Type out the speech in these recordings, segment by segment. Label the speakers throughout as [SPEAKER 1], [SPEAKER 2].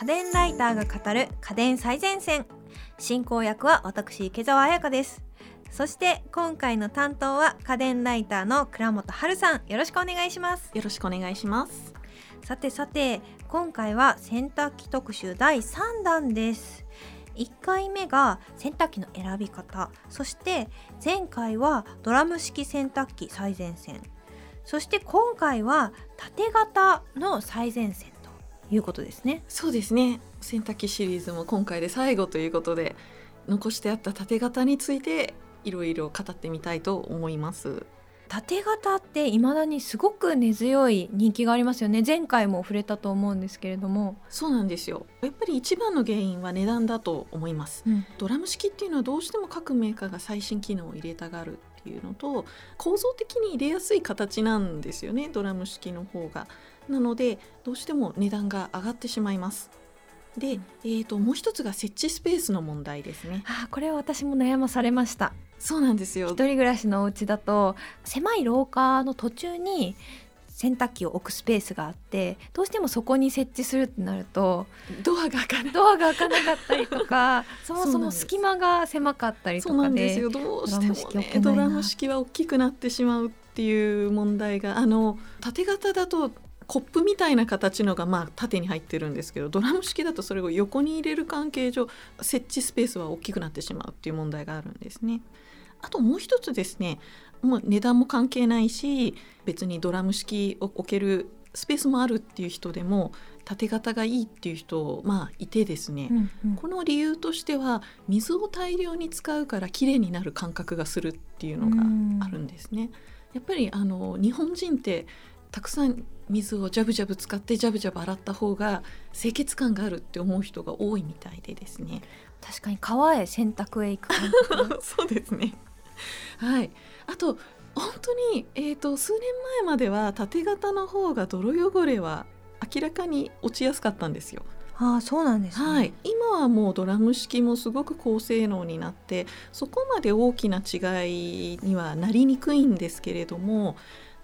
[SPEAKER 1] 家電ライターが語る家電最前線。進行役は私池澤彩香です。そして今回の担当は家電ライターの倉本春さん。よろしくお願いします。
[SPEAKER 2] よろしくお願いします。
[SPEAKER 1] さてさて今回は洗濯機特集第3弾です。1回目が洗濯機の選び方。そして前回はドラム式洗濯機最前線。そして今回は縦型の最前線。ということですね。
[SPEAKER 2] そうですね。洗濯機シリーズも今回で最後ということで残してあった縦型についていろいろ語ってみたいと思います。
[SPEAKER 1] 縦型って未だにすごく根強い人気がありますよね。前回も触れたと思うんですけれども。
[SPEAKER 2] そうなんですよ。やっぱり一番の原因は値段だと思います、うん、ドラム式っていうのはどうしても各メーカーが最新機能を入れたがるっていうのと構造的に入れやすい形なんですよねドラム式の方がなのでどうしても値段が上がってしまいます。で、えーと、もう一つが設置スペースの問題ですね。
[SPEAKER 1] あこれは私も悩まされました。
[SPEAKER 2] そうなんですよ。
[SPEAKER 1] 一人暮らしのお家だと狭い廊下の途中に洗濯機を置くスペースがあってどうしてもそこに設置するってなると
[SPEAKER 2] ドアが開か
[SPEAKER 1] ドアが開かなかったりとか そもそも隙間が狭かったりとか
[SPEAKER 2] でどうしても、ね、ドラム式は大きくなってしまうっていう問題があの縦型だとコップみたいな形のがまあ縦に入ってるんですけどドラム式だとそれを横に入れる関係上設置スペースは大きくなってしまうっていう問題があるんですね。あともう一つですねもう値段も関係ないし別にドラム式を置けるスペースもあるっていう人でも縦型がいいっていう人まあいてですね、うんうん、この理由としては水を大量に使うから綺麗になる感覚がするっていうのがあるんですね。やっぱりあの日本人ってたくさん水をジャブジャブ使ってジャブジャブ洗った方が清潔感があるって思う人が多いみたいでですね。
[SPEAKER 1] 確かに川へ洗濯へ行く
[SPEAKER 2] そうですね。はい。あと本当に、えーと、数年前までは縦型の方が泥汚れは明らかに落ちやすかったんですよ。
[SPEAKER 1] ああそうなんです、ね、
[SPEAKER 2] はい、今はもうドラム式もすごく高性能になってそこまで大きな違いにはなりにくいんですけれども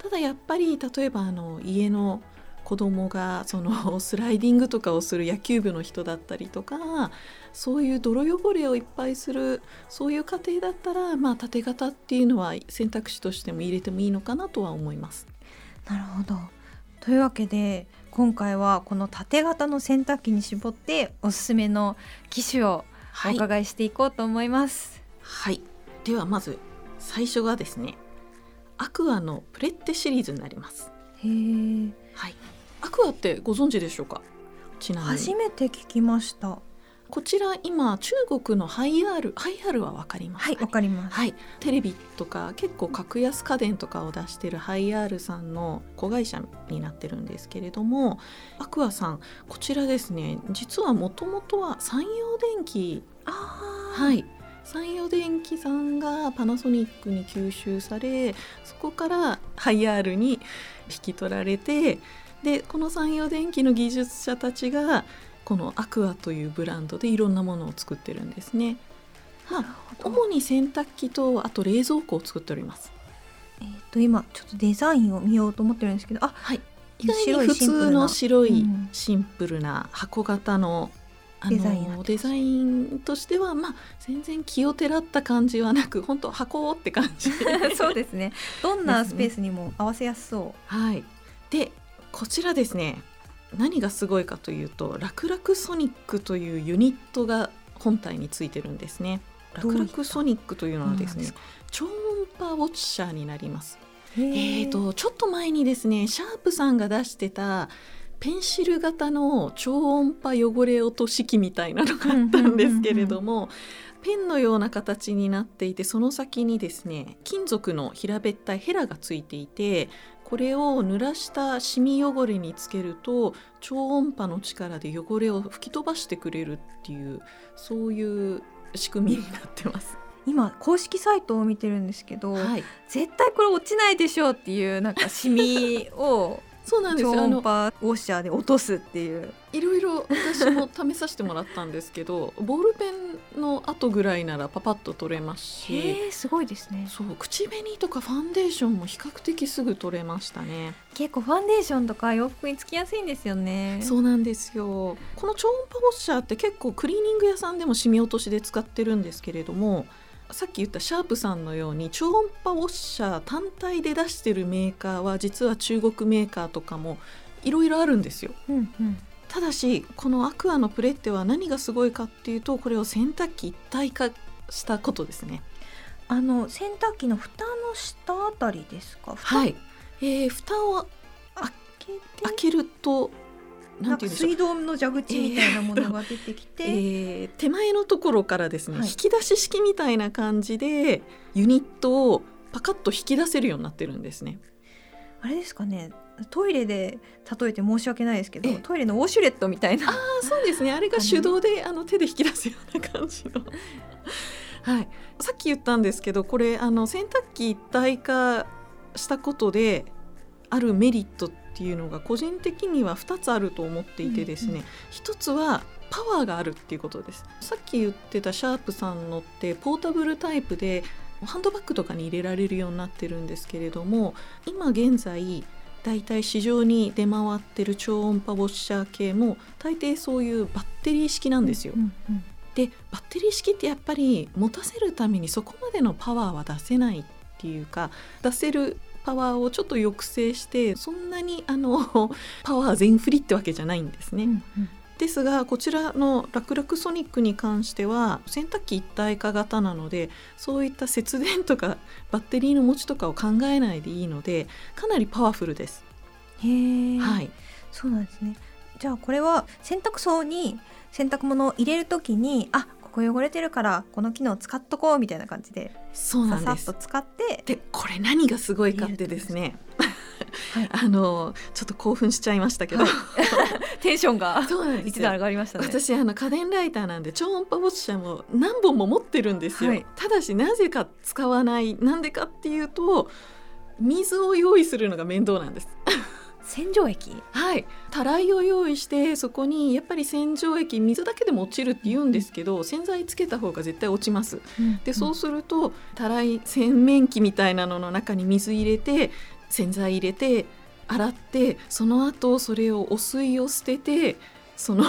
[SPEAKER 2] ただやっぱり例えばあの家の子供がその スライディングとかをする野球部の人だったりとかそういう泥汚れをいっぱいするそういう家庭だったら、まあ、縦型っていうのは選択肢としても入れてもいいのかなとは思います。
[SPEAKER 1] なるほどというわけで今回はこの縦型の洗濯機に絞っておすすめの機種をお伺いしていこうと思います。
[SPEAKER 2] はい、はい、ではまず最初がですねアクアのプレッテシリーズになります。
[SPEAKER 1] へえ。
[SPEAKER 2] はい。アクアってご存知でしょうか？
[SPEAKER 1] ちなみに。初めて聞きました。
[SPEAKER 2] こちら今中国のハイアールハイアールはわかります、
[SPEAKER 1] はいわかります、
[SPEAKER 2] はい、テレビとか結構格安家電とかを出してるハイアールさんの子会社になってるんですけれどもアクアさんこちらですね実はもともとは山陽電機はい山陽電機さんがパナソニックに吸収されそこからハイアールに引き取られてでこの山陽電機の技術者たちがこのアクアというブランドでいろんなものを作ってるんですね。は主に洗濯機とあと冷蔵庫を作っております。
[SPEAKER 1] えっ、ー、と今ちょっとデザインを見ようと思ってるんですけど、あ、
[SPEAKER 2] はい。意外に普通の白いシンプルな箱型のデザインデザインとしてはまあ全然気をてらった感じはなく本当箱って感じ。
[SPEAKER 1] そうですね。どんなスペースにも合わせやすそう、ね、
[SPEAKER 2] はい。でこちらですね。何がすごいかというとラクラクソニックというユニットが本体についてるんですね。ラクラクソニックというのはですね超音波ウォッシャーになります。えーとちょっと前にですねシャープさんが出してたペンシル型の超音波汚れ落とし器みたいなのがあったんですけれどもペンのような形になっていてその先にですね金属の平べったいヘラがついていてこれを濡らしたシミ汚れにつけると超音波の力で汚れを吹き飛ばしてくれるっていうそういう仕組みになってます。
[SPEAKER 1] 今公式サイトを見てるんですけど、はい、絶対これ落ちないでしょうっていうなんかシミを
[SPEAKER 2] そうなんです。
[SPEAKER 1] 超音波ウォッシャーで落とすっていう。
[SPEAKER 2] いろいろ私も試させてもらったんですけど ボールペンの後ぐらいならパパッと取れますし
[SPEAKER 1] すごいですね。
[SPEAKER 2] そう口紅とかファンデーションも比較的すぐ取れましたね。
[SPEAKER 1] 結構ファンデーションとか洋服につきやすいんですよね。
[SPEAKER 2] そうなんですよ。この超音波ウォッシャーって結構クリーニング屋さんでもシミ落としで使ってるんですけれどもさっき言ったシャープさんのように超音波ウォッシャー単体で出してるメーカーは実は中国メーカーとかもいろいろあるんですよ。
[SPEAKER 1] うんうん。
[SPEAKER 2] ただしこのアクアのプレッテは何がすごいかっていうとこれを洗濯機一体化したことですね。
[SPEAKER 1] あの洗濯機の蓋の下あたりですか？蓋？
[SPEAKER 2] はい、えー、蓋を
[SPEAKER 1] 開けて
[SPEAKER 2] 開けるとな
[SPEAKER 1] なん
[SPEAKER 2] て言う
[SPEAKER 1] 水道の蛇口みたいなものが出てきて、
[SPEAKER 2] えー手前のところからですね、
[SPEAKER 1] はい。
[SPEAKER 2] 引き出し式みたいな感じでユニットをパカッと引き出せるようになってるんですね。
[SPEAKER 1] あれですかね。トイレで例えて申し訳ないですけど
[SPEAKER 2] ええ。
[SPEAKER 1] トイレのウォシュレットみたいな。
[SPEAKER 2] あそうですね。あれが手動であの手で引き出すような感じの。はい、さっき言ったんですけどこれあの洗濯機一体化したことであるメリットっていうのが個人的には2つあると思っていてですね、
[SPEAKER 1] うんうん
[SPEAKER 2] 一つはパワーがあるっていうことですさっき言ってたシャープさんのってポータブルタイプでハンドバッグとかに入れられるようになってるんですけれども今現在だいたい市場に出回ってる超音波ウォッシャー系も大抵そういうバッテリー式なんですよ。
[SPEAKER 1] うんうん
[SPEAKER 2] でバッテリー式ってやっぱり持たせるためにそこまでのパワーは出せないっていうか出せるパワーをちょっと抑制してそんなにあの パワー全振りってわけじゃないんですね。
[SPEAKER 1] うんうん
[SPEAKER 2] ですがこちらのラクラクソニックに関しては洗濯機一体化型なのでそういった節電とかバッテリーの持ちとかを考えないでいいのでかなりパワフルです。
[SPEAKER 1] へえ、
[SPEAKER 2] はい、
[SPEAKER 1] そうなんですねじゃあこれは洗濯槽に洗濯物を入れるときにあここ汚れてるからこの機能使っとこうみたいな感じで
[SPEAKER 2] そうなんです。
[SPEAKER 1] ささっと。使って
[SPEAKER 2] でこれ何がすごいかってですね、
[SPEAKER 1] はい。
[SPEAKER 2] あのちょっと興奮しちゃいましたけど、
[SPEAKER 1] はい。テンションが
[SPEAKER 2] そうなんです
[SPEAKER 1] 一段
[SPEAKER 2] よ
[SPEAKER 1] 上がりましたね。
[SPEAKER 2] 私あの家電ライターなんで超音波ウォッシャーも何本も持ってるんですよ、
[SPEAKER 1] はい。
[SPEAKER 2] ただしなぜか使わないなんでかっていうと水を用意するのが面倒なんです
[SPEAKER 1] 洗浄液？
[SPEAKER 2] はい。たらいを用意してそこにやっぱり洗浄液水だけでも落ちるって言うんですけど洗剤つけた方が絶対落ちます。でそうするとたらい洗面器みたいなのの中に水入れて洗剤入れて洗ってその後それをお水を捨ててその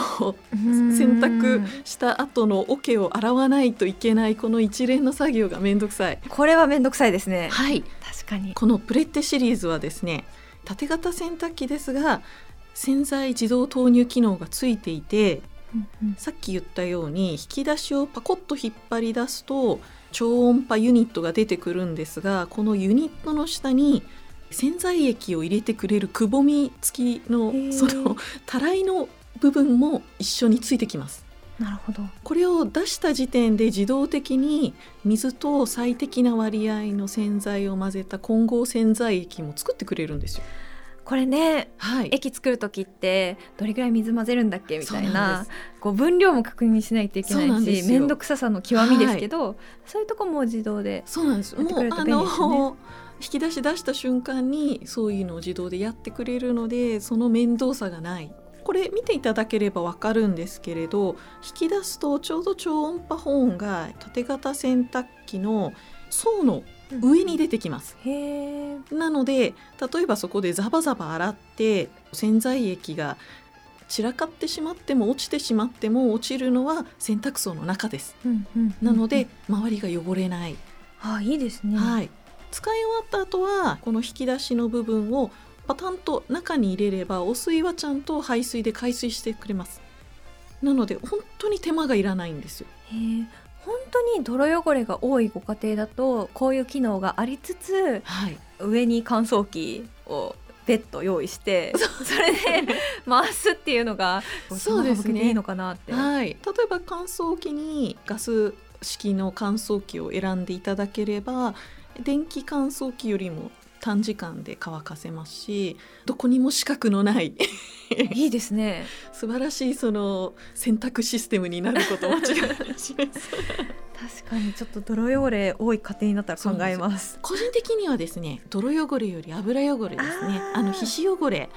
[SPEAKER 1] うん。
[SPEAKER 2] 洗濯した後の桶を洗わないといけないこの一連の作業がめんどくさい。
[SPEAKER 1] これはめんどくさいですね。
[SPEAKER 2] はい。
[SPEAKER 1] 確かに。
[SPEAKER 2] このプレッテシリーズはですね縦型洗濯機ですが洗剤自動投入機能がついていて
[SPEAKER 1] うんうん
[SPEAKER 2] さっき言ったように引き出しをパコッと引っ張り出すと超音波ユニットが出てくるんですがこのユニットの下に洗剤液を入れてくれるくぼみ付きのそのたらいの部分も一緒についてきます。
[SPEAKER 1] なるほど
[SPEAKER 2] これを出した時点で自動的に水と最適な割合の洗剤を混ぜた混合洗剤液も作ってくれるんですよ。
[SPEAKER 1] これね
[SPEAKER 2] はい、
[SPEAKER 1] 液作る時ってどれぐらい水混ぜるんだっけみたい
[SPEAKER 2] な
[SPEAKER 1] こう分量も確認しないといけ
[SPEAKER 2] な
[SPEAKER 1] いし面倒くささの極みですけど、そういうとこも自動で
[SPEAKER 2] そうなんです。
[SPEAKER 1] やってくれると
[SPEAKER 2] もうあの引き出し出した瞬間にそういうのを自動でやってくれるのでその面倒さがない。これ見ていただければわかるんですけれど引き出すとちょうど超音波保温が縦型洗濯機の層の上に出てきます。
[SPEAKER 1] へえ
[SPEAKER 2] なので例えばそこでザバザバ洗って洗剤液が散らかってしまっても落ちてしまっても落ちるのは洗濯槽の中です。なので周りが汚れない。
[SPEAKER 1] あいいですね、
[SPEAKER 2] はい、使い終わった後はこの引き出しの部分をパタンと中に入れればお水はちゃんと排水で回水してくれます。なので本当に手間がいらないんですよ。
[SPEAKER 1] 本当に泥汚れが多いご家庭だとこういう機能がありつつ
[SPEAKER 2] はい。
[SPEAKER 1] 上に乾燥機を別途用意して それで 回すっていうのが
[SPEAKER 2] そうですね。
[SPEAKER 1] いいのかなって、
[SPEAKER 2] はい、例えば乾燥機にガス式の乾燥機を選んでいただければ電気乾燥機よりも短時間で乾かせますしどこにも四角のない
[SPEAKER 1] いいですね。
[SPEAKER 2] 素晴らしいその洗濯システムになること間違いないです。
[SPEAKER 1] 確かにちょっと泥汚れ多い家庭になったら考えます。
[SPEAKER 2] 個人的にはですね泥汚れより油汚れですね。
[SPEAKER 1] あ
[SPEAKER 2] の皮脂汚れ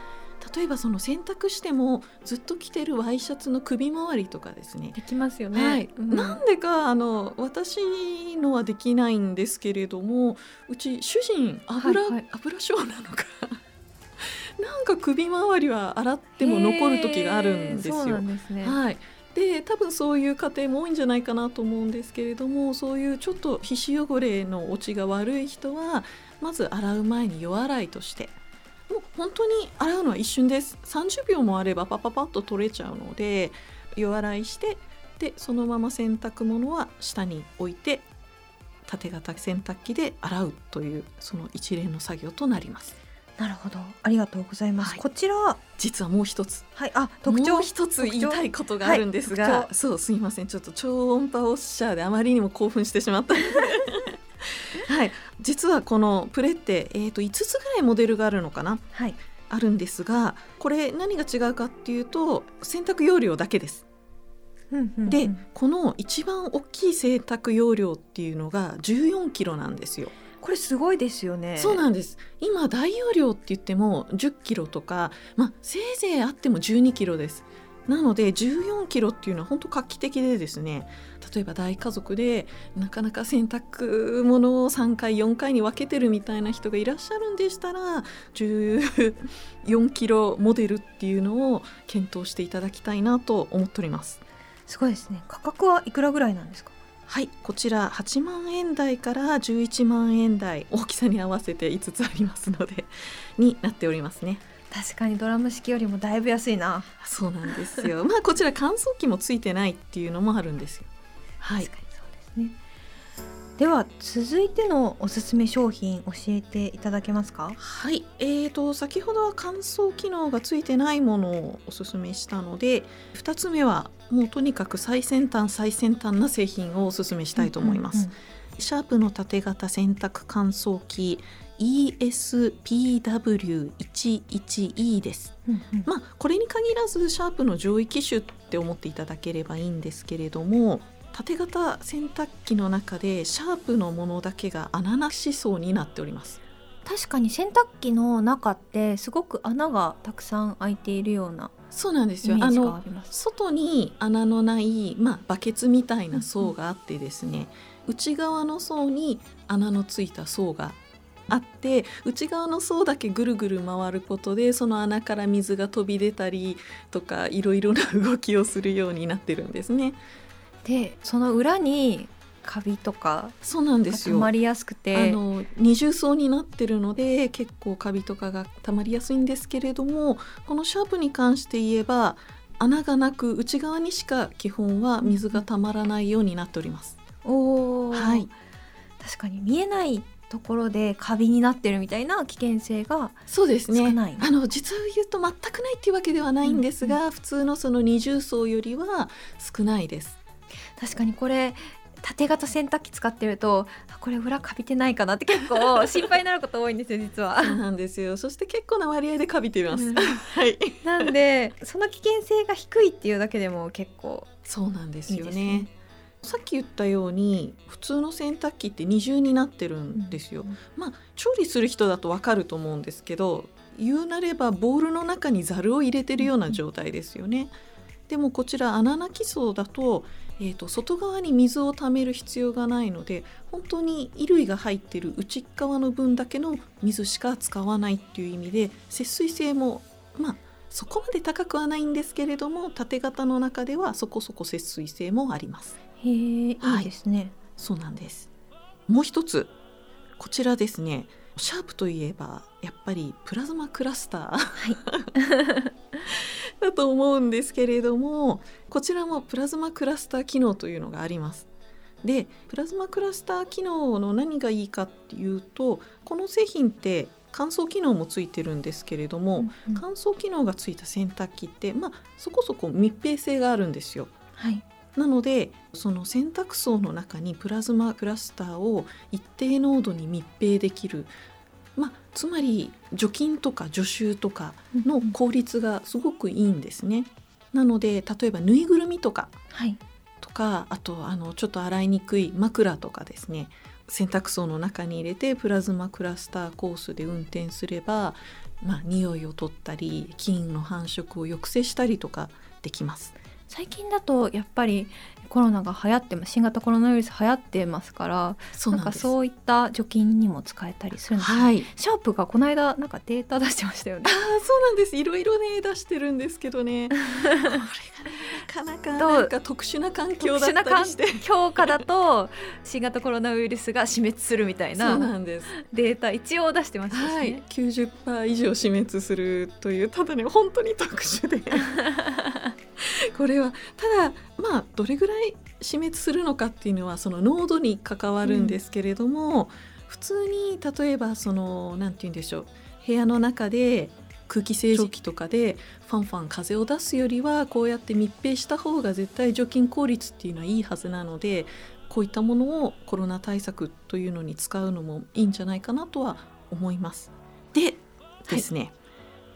[SPEAKER 2] 例えばその洗濯してもずっと着てるワイシャツの首周りとかですね。
[SPEAKER 1] できますよね、
[SPEAKER 2] はい。
[SPEAKER 1] うん。
[SPEAKER 2] なんでかあの私のはできないんですけれどもうち主人油,、
[SPEAKER 1] はいはい。
[SPEAKER 2] 油症なのか。なんか首周りは洗っても残る時があるんです
[SPEAKER 1] へーそうな
[SPEAKER 2] よ。
[SPEAKER 1] んですね、
[SPEAKER 2] はい。で多分そういう家庭も多いんじゃないかなと思うんですけれどもそういうちょっと皮脂汚れの落ちが悪い人はまず洗う前に夜洗いとしてもう本当に洗うのは一瞬です。30秒もあればパパパッと取れちゃうので夜洗いしてでそのまま洗濯物は下に置いて縦型洗濯機で洗うというその一連の作業となります。
[SPEAKER 1] なるほど。ありがとうございます、
[SPEAKER 2] はい。
[SPEAKER 1] こちら
[SPEAKER 2] 実はもう一つ。
[SPEAKER 1] はい。あ特徴。
[SPEAKER 2] もう一つ言いたいことがあるんですが、
[SPEAKER 1] はい。
[SPEAKER 2] そうすいません。ちょっと超音波オッシャーであまりにも興奮してしまった はい。実はこのプレって、えー、と5つぐらいモデルがあるのかな？
[SPEAKER 1] はい。
[SPEAKER 2] あるんですがこれ何が違うかっていうと洗濯容量だけです。でこの一番大きい洗濯容量っていうのが14キロなんですよ。
[SPEAKER 1] これすごいですよね。
[SPEAKER 2] そうなんです。今大容量って言っても10キロとか、まあ、せいぜいあっても12キロですなので14キロっていうのは本当画期的でですね。例えば大家族でなかなか洗濯物を3回4回に分けてるみたいな人がいらっしゃるんでしたら14キロモデルっていうのを検討していただきたいなと思っております。
[SPEAKER 1] すごいですね。価格はいくらぐらいなんですか？
[SPEAKER 2] はいこちら8万円台から11万円台大きさに合わせて5つありますのでになっておりますね
[SPEAKER 1] 確かにドラム式よりもだいぶ安いな。
[SPEAKER 2] そうなんですよ。まあこちら乾燥機もついてないっていうのもあるんですよ。はい。
[SPEAKER 1] 確かにそうですね。では続いてのおすすめ商品教えていただけますか？
[SPEAKER 2] はい。えーと先ほどは乾燥機能がついてないものをおすすめしたので2つ目はもうとにかく最先端最先端な製品をおすすめしたいと思います、シャープの縦型洗濯乾燥機 ESPW11E です。
[SPEAKER 1] うんうん。
[SPEAKER 2] まあこれに限らずシャープの上位機種って思っていただければいいんですけれども縦型洗濯機の中でシャープのものだけが穴なし層になっております。
[SPEAKER 1] 確かに洗濯機の中ってすごく穴がたくさん開いているような
[SPEAKER 2] そうなんですよ。あの外に穴のない、まあ、バケツみたいな層があってですね、内側の層に穴のついた層があって内側の層だけぐるぐる回ることでその穴から水が飛び出たりとかいろいろな動きをするようになってるんですね。
[SPEAKER 1] でその裏にカビとか
[SPEAKER 2] そうなんで
[SPEAKER 1] が
[SPEAKER 2] すよ
[SPEAKER 1] 溜まりやすく
[SPEAKER 2] あ
[SPEAKER 1] て
[SPEAKER 2] の二重層になってるので結構カビとかがたまりやすいんですけれどもこのシャープに関して言えば穴がなく内側にしか基本は水がたまらないようになっております。
[SPEAKER 1] おー
[SPEAKER 2] はい、
[SPEAKER 1] 確かに見えないところでカビになってるみたいな危険性が
[SPEAKER 2] そうですね。
[SPEAKER 1] 少ない。
[SPEAKER 2] あの実を言うと全くないっていうわけではないんですが、普通のその二重層よりは少ないです。
[SPEAKER 1] 確かにこれ縦型洗濯機使ってるとあこれ裏カビてないかなって結構 心配になること多いんですよ実は。
[SPEAKER 2] そうなんですよ。そして結構な割合でカビています。
[SPEAKER 1] うん。
[SPEAKER 2] はい。
[SPEAKER 1] なんでその危険性が低いっていうだけでも結構
[SPEAKER 2] そうなんですよね。
[SPEAKER 1] ね
[SPEAKER 2] さっき言ったように普通の洗濯機って二重になってるんですよ。まあ調理する人だとわかると思うんですけど言うなればボウルの中にざるを入れてるような状態ですよね。でもこちら穴なき層だと,、えー、と外側に水をためる必要がないので本当に衣類が入ってる内側の分だけの水しか使わないっていう意味で節水性もまあそこまで高くはないんですけれども縦型の中ではそこそこ節水性もあります。
[SPEAKER 1] へえいいですね。
[SPEAKER 2] そうなんです。もう一つこちらですねシャープといえばやっぱりプラズマクラスター
[SPEAKER 1] はい
[SPEAKER 2] だと思うんですけれどもこちらもプラズマクラスター機能というのがあります。でプラズマクラスター機能の何がいいかっていうとこの製品って乾燥機能もついてるんですけれども、
[SPEAKER 1] うん
[SPEAKER 2] 乾燥機能がついた洗濯機ってまあそこそこ密閉性があるんですよ。
[SPEAKER 1] はい
[SPEAKER 2] なのでその洗濯槽の中にプラズマクラスターを一定濃度に密閉できる、まあ、つまり除菌とか除臭とかの効率がすごくいいんですね。なので例えばぬいぐるみとか。
[SPEAKER 1] はい。
[SPEAKER 2] とかあとあのちょっと洗いにくい枕とかですね。洗濯槽の中に入れてプラズマクラスターコースで運転すればまあ、匂いを取ったり菌の繁殖を抑制したりとかできます
[SPEAKER 1] 最近だとやっぱりコロナが流行って新型コロナウイルス流行ってますから
[SPEAKER 2] そう
[SPEAKER 1] なんかそういった除菌にも使えたりするんですね、
[SPEAKER 2] はい。
[SPEAKER 1] シャープがこの間なんかデータ出してましたよね。
[SPEAKER 2] あーそうなんです。いろいろね出してるんですけどね。これがねなかなかなんか特殊な環境だっ
[SPEAKER 1] 特殊な環
[SPEAKER 2] たりして
[SPEAKER 1] 境下だと新型コロナウイルスが死滅するみたい
[SPEAKER 2] そう
[SPEAKER 1] な
[SPEAKER 2] なんです。
[SPEAKER 1] データ一応出してましたしね、
[SPEAKER 2] はい、90%以上死滅するというただね本当に特殊で これはただまあどれぐらい死滅するのかっていうのはその濃度に関わるんですけれども、普通に例えばそのなんて言うんでしょう部屋の中で空気清浄機とかでファンファン風を出すよりはこうやって密閉した方が絶対除菌効率っていうのはいいはずなのでこういったものをコロナ対策というのに使うのもいいんじゃないかなとは思います。でですね、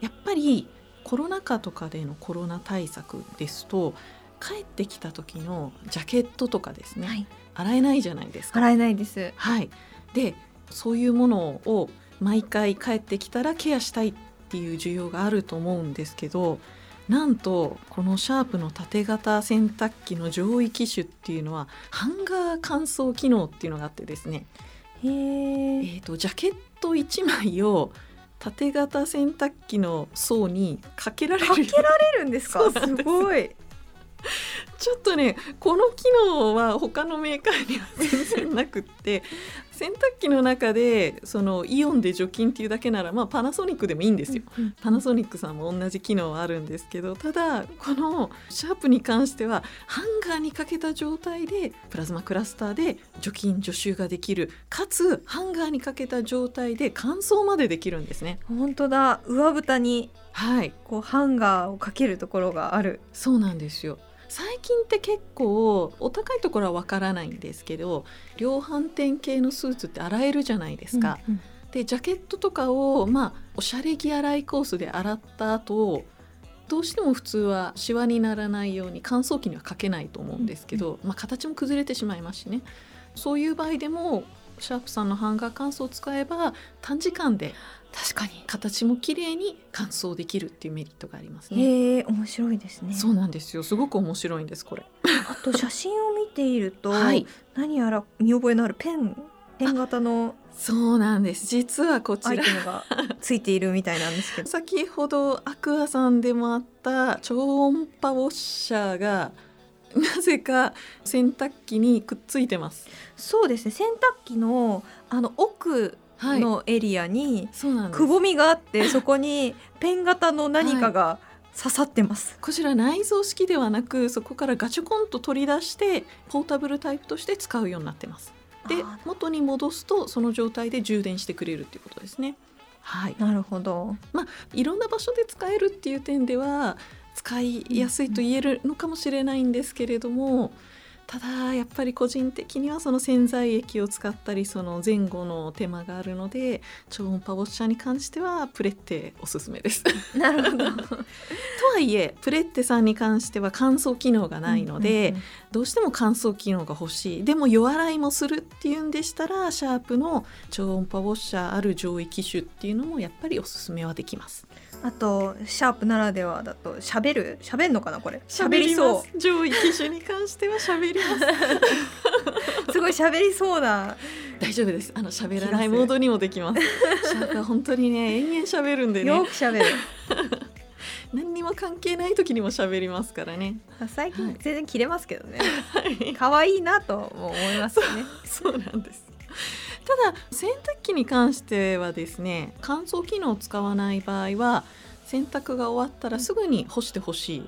[SPEAKER 2] やっぱりコロナ禍とかでのコロナ対策ですと帰ってきた時のジャケットとかですね、
[SPEAKER 1] はい、
[SPEAKER 2] 洗えないじゃないですか。
[SPEAKER 1] 洗えないです。
[SPEAKER 2] はい、でそういうものを毎回帰ってきたらケアしたいっていう需要があると思うんですけどなんとこのシャープの縦型洗濯機の上位機種っていうのはハンガー乾燥機能っていうのがあってですね、
[SPEAKER 1] へ
[SPEAKER 2] え
[SPEAKER 1] え
[SPEAKER 2] ー、とジャケット1枚を縦型洗濯機の層にかけられる
[SPEAKER 1] かけられるんですか？
[SPEAKER 2] す
[SPEAKER 1] ごい。
[SPEAKER 2] ちょっとねこの機能は他のメーカーには全然なくって洗濯機の中でそのイオンで除菌っていうだけなら、まあ、パナソニックでもいいんですよ。パナソニックさんも同じ機能はあるんですけどただこのシャープに関してはハンガーにかけた状態でプラズマクラスターで除菌除臭ができる。かつハンガーにかけた状態で乾燥までできるんですね。
[SPEAKER 1] 本当だ。上蓋に
[SPEAKER 2] はい。
[SPEAKER 1] こうハンガーをかけるところがある。
[SPEAKER 2] そうなんですよ最近って結構お高いところはわからないんですけど量販店系のスーツって洗えるじゃないですか。
[SPEAKER 1] うんうん。
[SPEAKER 2] でジャケットとかをまあおしゃれ着洗いコースで洗った後どうしても普通はシワにならないように乾燥機にはかけないと思うんですけど、まあ、形も崩れてしまいますしね。そういう場合でもシャープさんのハンガー乾燥を使えば短時間で
[SPEAKER 1] 確かに。
[SPEAKER 2] 形も綺麗に乾燥できるっていうメリットがありますね。
[SPEAKER 1] へえ面白いですね。
[SPEAKER 2] そうなんですよ。すごく面白いんですこれ。
[SPEAKER 1] あと写真を見ていると、
[SPEAKER 2] はい。
[SPEAKER 1] 何やら見覚えのあるペンペン型の
[SPEAKER 2] そうなんです。実はこちら。
[SPEAKER 1] がついているみたいなんですけど。
[SPEAKER 2] 先ほどアクアさんでもあった超音波ウォッシャーがなぜか洗濯機にくっついてます。
[SPEAKER 1] そうですね。洗濯機のあの奥
[SPEAKER 2] はい、
[SPEAKER 1] のエリアにくぼみがあって、そこにペン型の何かが刺さってます、
[SPEAKER 2] こちら内蔵式ではなくそこからガチョコンと取り出してポータブルタイプとして使うようになってます。で
[SPEAKER 1] あ
[SPEAKER 2] 元に戻すとその状態で充電してくれるっていうことですね。はい、
[SPEAKER 1] なるほど。
[SPEAKER 2] いろんな場所で使えるっていう点では使いやすいと言えるのかもしれないんですけれども、ただやっぱり個人的にはその洗剤液を使ったりその前後の手間があるので超音波ウォッシャーに関してはプレッテおすすめです。と
[SPEAKER 1] なるほど。
[SPEAKER 2] はいえプレッテさんに関しては乾燥機能がないので、
[SPEAKER 1] うんうんうん。
[SPEAKER 2] どうしても乾燥機能が欲しい。でも夜洗いもするっていうんでしたらシャープの超音波ウォッシャーある上位機種っていうのもやっぱりおすすめはできます。
[SPEAKER 1] あとシャープならではだと喋る？喋んのかなこれ？喋りそ
[SPEAKER 2] ます。上位機種に関しては喋ります。
[SPEAKER 1] う すごい喋りそうな。
[SPEAKER 2] 大丈夫です。あの喋らないモードにもできます。本当にね延々喋るんでね。
[SPEAKER 1] よく喋る。
[SPEAKER 2] 何にも関係ない時にも喋りますからね。
[SPEAKER 1] 最近
[SPEAKER 2] はい。
[SPEAKER 1] 全然切れますけどね。
[SPEAKER 2] はい。
[SPEAKER 1] 可愛いなとも思いますね。
[SPEAKER 2] そうなんです。ただ洗濯機に関してはですね乾燥機能を使わない場合は洗濯が終わったらすぐに干してほしい。ん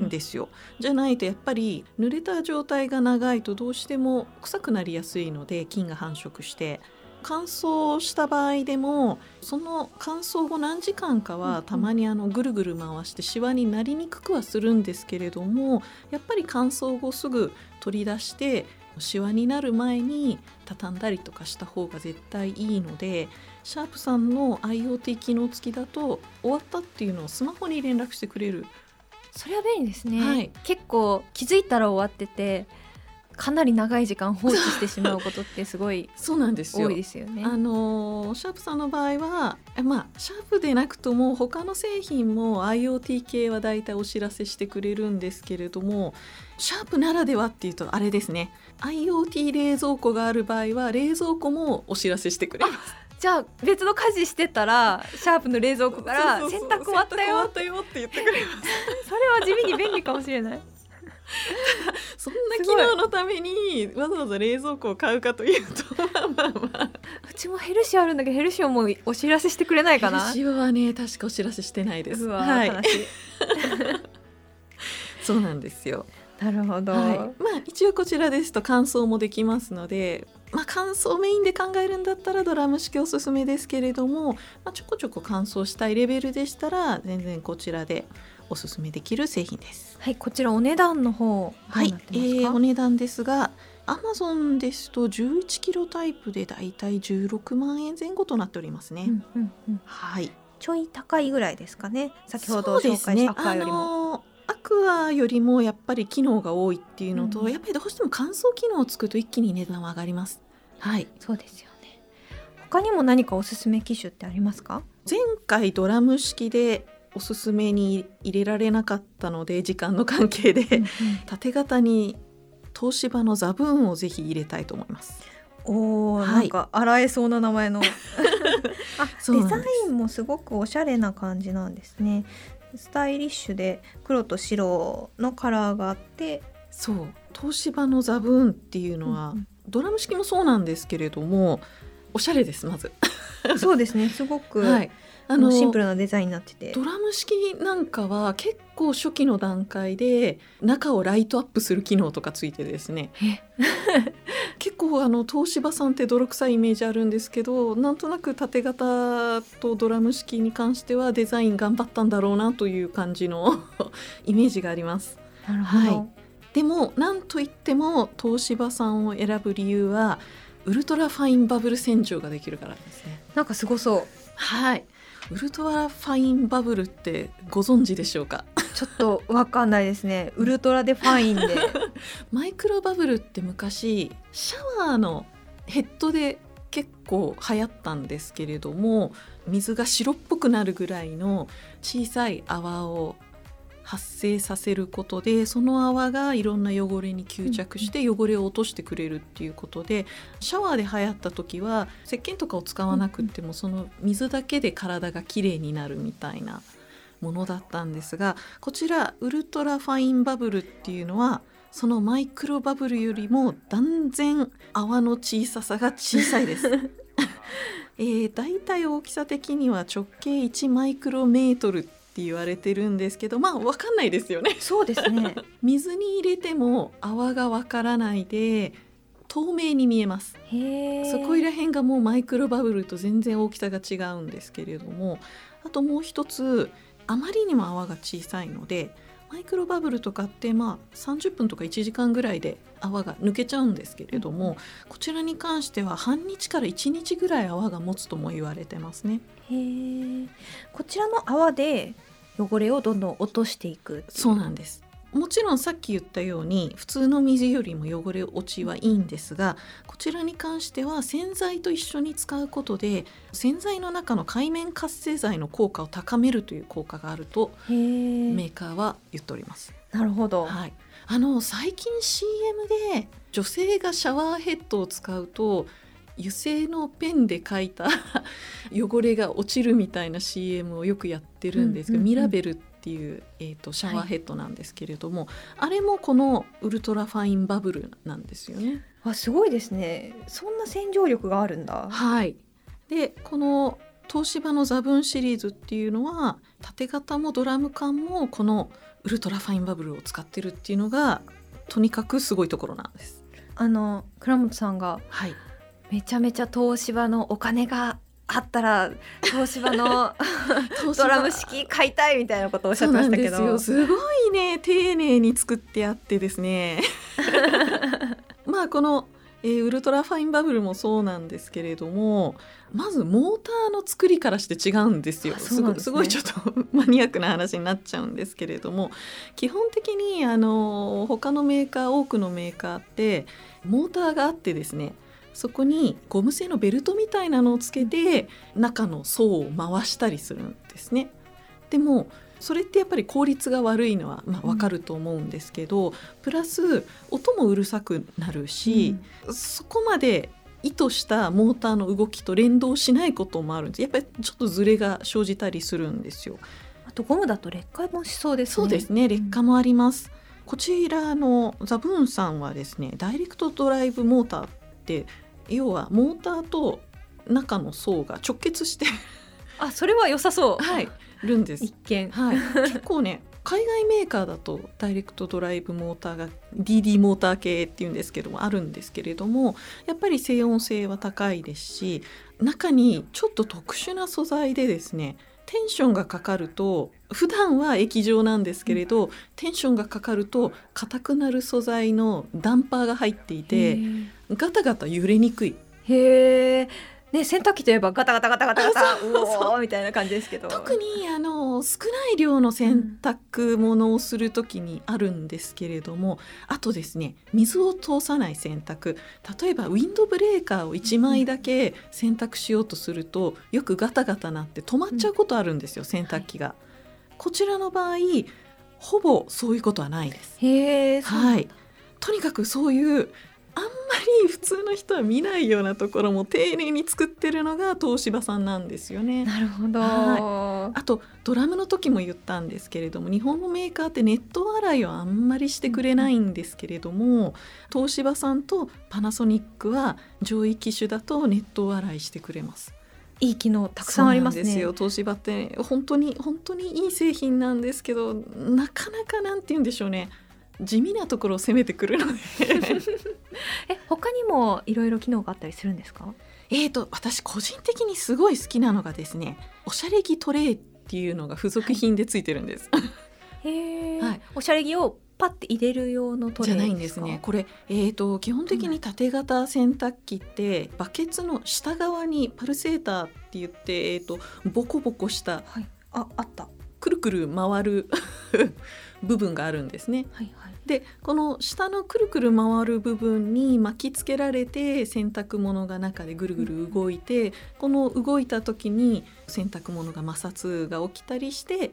[SPEAKER 2] ですよ。じゃないとやっぱり濡れた状態が長いとどうしても臭くなりやすいので菌が繁殖して。乾燥した場合でもその乾燥後何時間かはたまにあのぐるぐる回してシワになりにくくはするんですけれどもやっぱり乾燥後すぐ取り出してシワになる前に畳んだりとかした方が絶対いいのでシャープさんの IoT 機能付きだと終わったっていうのをスマホに連絡してくれる
[SPEAKER 1] それは便利ですね、
[SPEAKER 2] はい。
[SPEAKER 1] 結構気づいたら終わっててかなり長い時間放置してしまうことってすごい
[SPEAKER 2] そうなんですよ。
[SPEAKER 1] 多いですよね。
[SPEAKER 2] あのシャープさんの場合はまあシャープでなくとも他の製品も IoT 系はだいたいお知らせしてくれるんですけれどもシャープならではっていうとあれですね。IoT 冷蔵庫がある場合は冷蔵庫もお知らせしてくれます
[SPEAKER 1] じゃあ別の家事してたらシャープの冷蔵庫から洗濯終わったよ
[SPEAKER 2] って言ってくれます。
[SPEAKER 1] それは地味に便利かもしれない。
[SPEAKER 2] そんな機能のためにわざわざ冷蔵庫を買うかというと まあまあ
[SPEAKER 1] うちもヘルシオあるんだけどヘルシオもお知らせしてくれないかな。
[SPEAKER 2] ヘルシオはね確かお知らせしてないです。
[SPEAKER 1] はい、
[SPEAKER 2] そうなんですよ。
[SPEAKER 1] なるほど、
[SPEAKER 2] はい、まあ一応こちらですと乾燥もできますのでまあ、乾燥メインで考えるんだったらドラム式おすすめですけれども、まあ、ちょこちょこ乾燥したいレベルでしたら全然こちらでおすすめできる製品です。
[SPEAKER 1] はい、こちらお値段の方
[SPEAKER 2] はい、えー、お値段ですが、アマゾンですと11キロタイプでだいたい16万円前後となっておりますね。
[SPEAKER 1] うんうんうん、
[SPEAKER 2] はい。
[SPEAKER 1] ちょい高いぐらいですかね。先ほど紹介したアクアよりも。
[SPEAKER 2] アクアよりもやっぱり機能が多いっていうのと、うん、やっぱりどうしても乾燥機能をつくと一気に値段は上がります。はい、
[SPEAKER 1] そうですよね。他にも何かおすすめ機種ってありますか？
[SPEAKER 2] 前回ドラム式でおすすめに入れられなかったので時間の関係で、うんうん、縦型に東芝のザブーンをぜひ入れたいと思います。
[SPEAKER 1] おお、はい、なんか洗えそうな名前の あデザインもすごくおしゃれな感じなんですね。スタイリッシュで黒と白のカラーがあって
[SPEAKER 2] そう東芝のザブーンっていうのは、うんうん、ドラム式もそうなんですけれどもおしゃれですまず。
[SPEAKER 1] そうですねすごく、はい、あのシンプルなデザインになってて
[SPEAKER 2] ドラム式なんかは結構初期の段階で中をライトアップする機能とかついてですね 結構あの東芝さんって泥臭いイメージあるんですけどなんとなく縦型とドラム式に関してはデザイン頑張ったんだろうなという感じの イメージがあります。
[SPEAKER 1] なるほど、はい、
[SPEAKER 2] でもなんといっても東芝さんを選ぶ理由はウルトラファインバブル洗浄ができるからですね。
[SPEAKER 1] なんかすごそう。
[SPEAKER 2] はい。ウルトラファインバブルってご存知でしょうか？
[SPEAKER 1] ちょっとわかんないですね。ウルトラでファインで。
[SPEAKER 2] マイクロバブルって昔シャワーのヘッドで結構流行ったんですけれども水が白っぽくなるぐらいの小さい泡を発生させることでその泡がいろんな汚れに吸着して汚れを落としてくれるっていうことで、シャワーで流行った時は石鹸とかを使わなくってもその水だけで体がきれいになるみたいなものだったんですがこちらウルトラファインバブルっていうのはそのマイクロバブルよりも断然泡の小ささが小さいです。えー、だいたい大きさ的には直径1マイクロメートルって言われてるんですけどまあ分かんないですよね。
[SPEAKER 1] そうですね。
[SPEAKER 2] 水に入れても泡がわからないで透明に見えます。そこいら辺がもうマイクロバブルと全然大きさが違うんですけれどもあともう一つあまりにも泡が小さいのでマイクロバブルとかってまあ30分とか1時間ぐらいで泡が抜けちゃうんですけれども、うん、こちらに関しては半日から1日ぐらい泡が持つとも言われてますね。
[SPEAKER 1] へこちらの泡で汚れをどんどん落としていく
[SPEAKER 2] そうなんですもちろんさっき言ったように普通の水よりも汚れ落ちはいいんですがこちらに関しては洗剤と一緒に使うことで洗剤の中の界面活性剤の効果を高めるという効果があるとメーカーは言っております。
[SPEAKER 1] なるほど、
[SPEAKER 2] はい、あの最近 CM で女性がシャワーヘッドを使うと油性のペンで書いた 汚れが落ちるみたいな CM をよくやってるんですけど、ミラベルってっていう、えーと、シャワーヘッドなんですけれども、はい、あれもこのウルトラファインバブルなんですよね。
[SPEAKER 1] あすごいですねそんな洗浄力があるんだ。
[SPEAKER 2] はいでこの東芝のザブンシリーズっていうのは縦型もドラム缶もこのウルトラファインバブルを使ってるっていうのがとにかくすごいところなんです。
[SPEAKER 1] あの倉本さんが、
[SPEAKER 2] はい、
[SPEAKER 1] めちゃめちゃ東芝のお金があったら東芝の ドラム式買いたいみたいなことをおっしゃってましたけど。
[SPEAKER 2] すごいね丁寧に作ってあってですね。まあこのえー、ウルトラファインバブルもそうなんですけれどもまずモーターの作りからして違うんですよ。すご、ね、すごいちょっとマニアックな話になっちゃうんですけれども基本的にあの他のメーカー多くのメーカーってモーターがあってですねそこにゴム製のベルトみたいなのをつけて中の層を回したりするんですね。でもそれってやっぱり効率が悪いのはまあ分かると思うんですけど、うん、プラス音もうるさくなるし、うん、そこまで意図したモーターの動きと連動しないこともあるんですやっぱりちょっとズレが生じたりするんですよ。
[SPEAKER 1] あとゴムだと劣化もしそうですね。
[SPEAKER 2] そうですね劣化もあります。うん、こちらのザブーンさんはですねダイレクトドライブモーターって要はモーターと中の層が直結して
[SPEAKER 1] あそれは良さそう。
[SPEAKER 2] はいるんです。
[SPEAKER 1] 一見。
[SPEAKER 2] はい。結構ね海外メーカーだとダイレクトドライブモーターが DD モーター系っていうんですけどもあるんですけれどもやっぱり静音性は高いですし中にちょっと特殊な素材でですねテンションがかかると普段は液状なんですけれど、うん、テンションがかかると硬くなる素材のダンパーが入っていてガタガタ揺れにくい。
[SPEAKER 1] へえね、洗濯機といえばガタガタガタガタガタうおみたいな感じですけど。
[SPEAKER 2] 特にあの少ない量の洗濯物をする時にあるんですけれども、うん、あとですね水を通さない洗濯。例えばウィンドブレーカーを1枚だけ洗濯しようとするとよくガタガタなって止まっちゃうことあるんですよ、うん、洗濯機が。はい、こちらの場合ほぼそういうことはないです。
[SPEAKER 1] へ
[SPEAKER 2] はい、とにかくそういうあんまり普通の人は見ないようなところも丁寧に作ってるのが東芝さんなんですよね。
[SPEAKER 1] なるほど、
[SPEAKER 2] はい、あとドラムの時も言ったんですけれども日本のメーカーってネット洗いをあんまりしてくれないんですけれども、東芝さんとパナソニックは上位機種だとネット洗いしてくれます。
[SPEAKER 1] いい機能たくさんありますね。
[SPEAKER 2] ですよ東芝って本当に本当にいい製品なんですけどなかなかなんて言うんでしょうね地味なところを攻めてくるので。
[SPEAKER 1] え他にもいろいろ機能があったりするんですか？
[SPEAKER 2] えーと私個人的にすごい好きなのがですねおしゃれ着トレイっていうのが付属品でついてるんです。
[SPEAKER 1] へえ、はい、おしゃれ着をパッて入れる用のトレ
[SPEAKER 2] イじゃないんですね。これえっ、ー、と基本的に縦型洗濯機ってバケツの下側にパルセーターって言ってえっ、ー、とボコボコした、
[SPEAKER 1] はい、ああった。
[SPEAKER 2] くるくる回る 部分があるんですね。
[SPEAKER 1] はいはい、
[SPEAKER 2] でこの下のくるくる回る部分に巻きつけられて洗濯物が中でぐるぐる動いて、うん、この動いた時に洗濯物が摩擦が起きたりして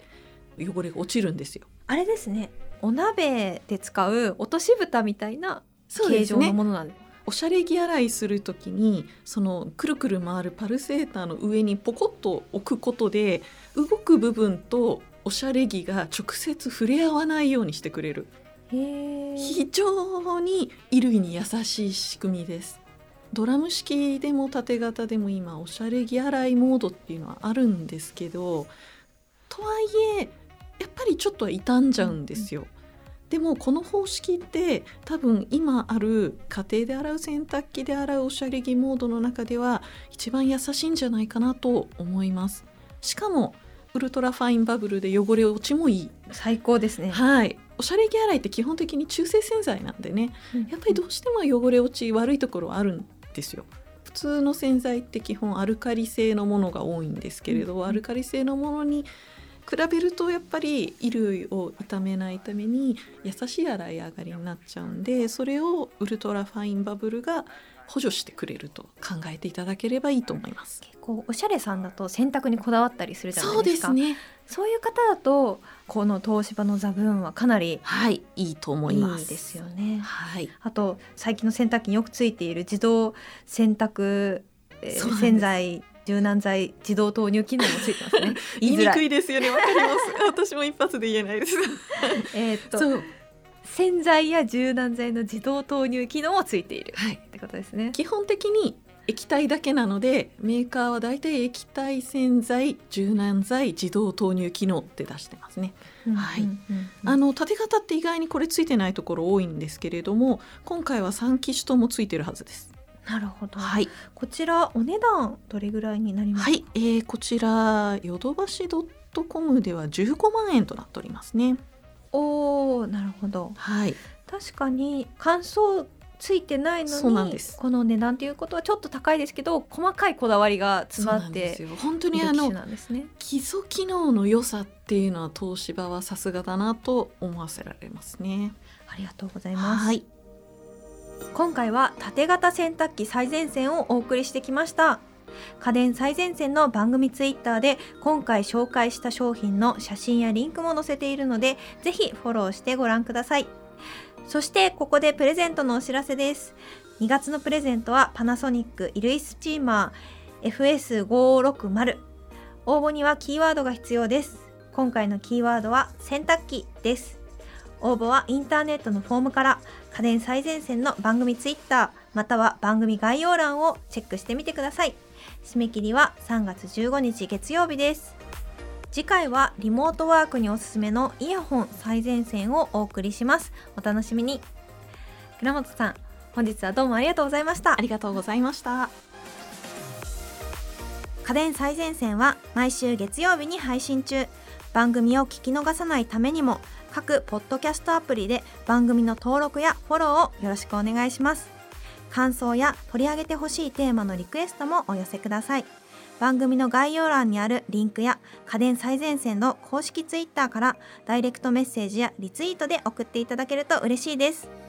[SPEAKER 2] 汚れが落ちるんですよ。
[SPEAKER 1] あれですねお鍋で使う落とし蓋みたいな形状のものなんです。
[SPEAKER 2] おしゃれ着洗いする時にそのくるくる回るパルセーターの上にポコッと置くことで動く部分とおしゃれ着が直接触れ合わないようにしてくれる非常に衣類に優しい仕組みです。ドラム式でも縦型でも今おしゃれ着洗いモードっていうのはあるんですけどとはいえやっぱりちょっとは傷んじゃうんですよ、うんでもこの方式って多分今ある家庭で洗う洗濯機で洗うおしゃれ着モードの中では一番優しいんじゃないかなと思います。しかもウルトラファインバブルで汚れ落ちもいい。
[SPEAKER 1] 最高ですね。
[SPEAKER 2] はいおしゃれ着洗いって基本的に中性洗剤なんでね、うん、やっぱりどうしても汚れ落ち悪いところはあるんですよ。普通の洗剤って基本アルカリ性のものが多いんですけれど、うん、アルカリ性のものに比べるとやっぱり衣類を傷めないために優しい洗い上がりになっちゃうんでそれをウルトラファインバブルが補助してくれると考えていただければいいと思います。
[SPEAKER 1] 結構おしゃれさんだと洗濯にこだわったりするじゃないですか。
[SPEAKER 2] そうですね。
[SPEAKER 1] そういう方だとこの東芝のザブーンはかなり
[SPEAKER 2] はいいいと思います。
[SPEAKER 1] いいですよね。
[SPEAKER 2] はい。
[SPEAKER 1] あと最近の洗濯機によくついている自動洗濯、えー、洗剤柔軟剤自動投入機能もついてますね。
[SPEAKER 2] 言いにくいですよね。わかります。私も一発で言えないです。
[SPEAKER 1] えっと洗剤や柔軟剤の自動投入機能もついている、はい、ってことですね
[SPEAKER 2] 基本的に液体だけなのでメーカーはだいたい液体洗剤柔軟剤自動投入機能って出してますね。はい、あの縦型って意外にこれついてないところ多いんですけれども今回は3機種ともついてるはずです。
[SPEAKER 1] なるほど。
[SPEAKER 2] はい。
[SPEAKER 1] こちらお値段どれぐらいになりますか？
[SPEAKER 2] はい、えー、こちらヨドバシドットコムでは15万円となっておりますね。
[SPEAKER 1] おお、なるほど。
[SPEAKER 2] はい。
[SPEAKER 1] 確かに乾燥ついてないのに
[SPEAKER 2] です
[SPEAKER 1] この値段ということはちょっと高いですけど細かいこだわりが詰まって
[SPEAKER 2] 本当にあの
[SPEAKER 1] ね。
[SPEAKER 2] 基礎機能の良さっていうのは東芝はさすがだなと思わせられますね。
[SPEAKER 1] ありがとうございます。
[SPEAKER 2] はい、
[SPEAKER 1] 今回は縦型洗濯機最前線をお送りしてきました家電最前線の番組ツイッターで今回紹介した商品の写真やリンクも載せているのでぜひフォローしてご覧ください。そしてここでプレゼントのお知らせです。2月のプレゼントはパナソニック衣類スチーマー FS560 応募にはキーワードが必要です。今回のキーワードは洗濯機です。応募はインターネットのフォームから。家電最前線の番組ツイッターまたは番組概要欄をチェックしてみてください。締め切りは3月15日月曜日です。次回はリモートワークにおすすめのイヤホン最前線をお送りします。お楽しみに。倉本さん本日はどうもありがとうございました。
[SPEAKER 2] ありがとうございました。
[SPEAKER 1] 家電最前線は毎週月曜日に配信中。番組を聞き逃さないためにも各ポッドキャストアプリで番組の登録やフォローをよろしくお願いします感想や取り上げてほしいテーマのリクエストもお寄せください。番組の概要欄にあるリンクや家電最前線の公式ツイッターからダイレクトメッセージやリツイートで送っていただけると嬉しいです。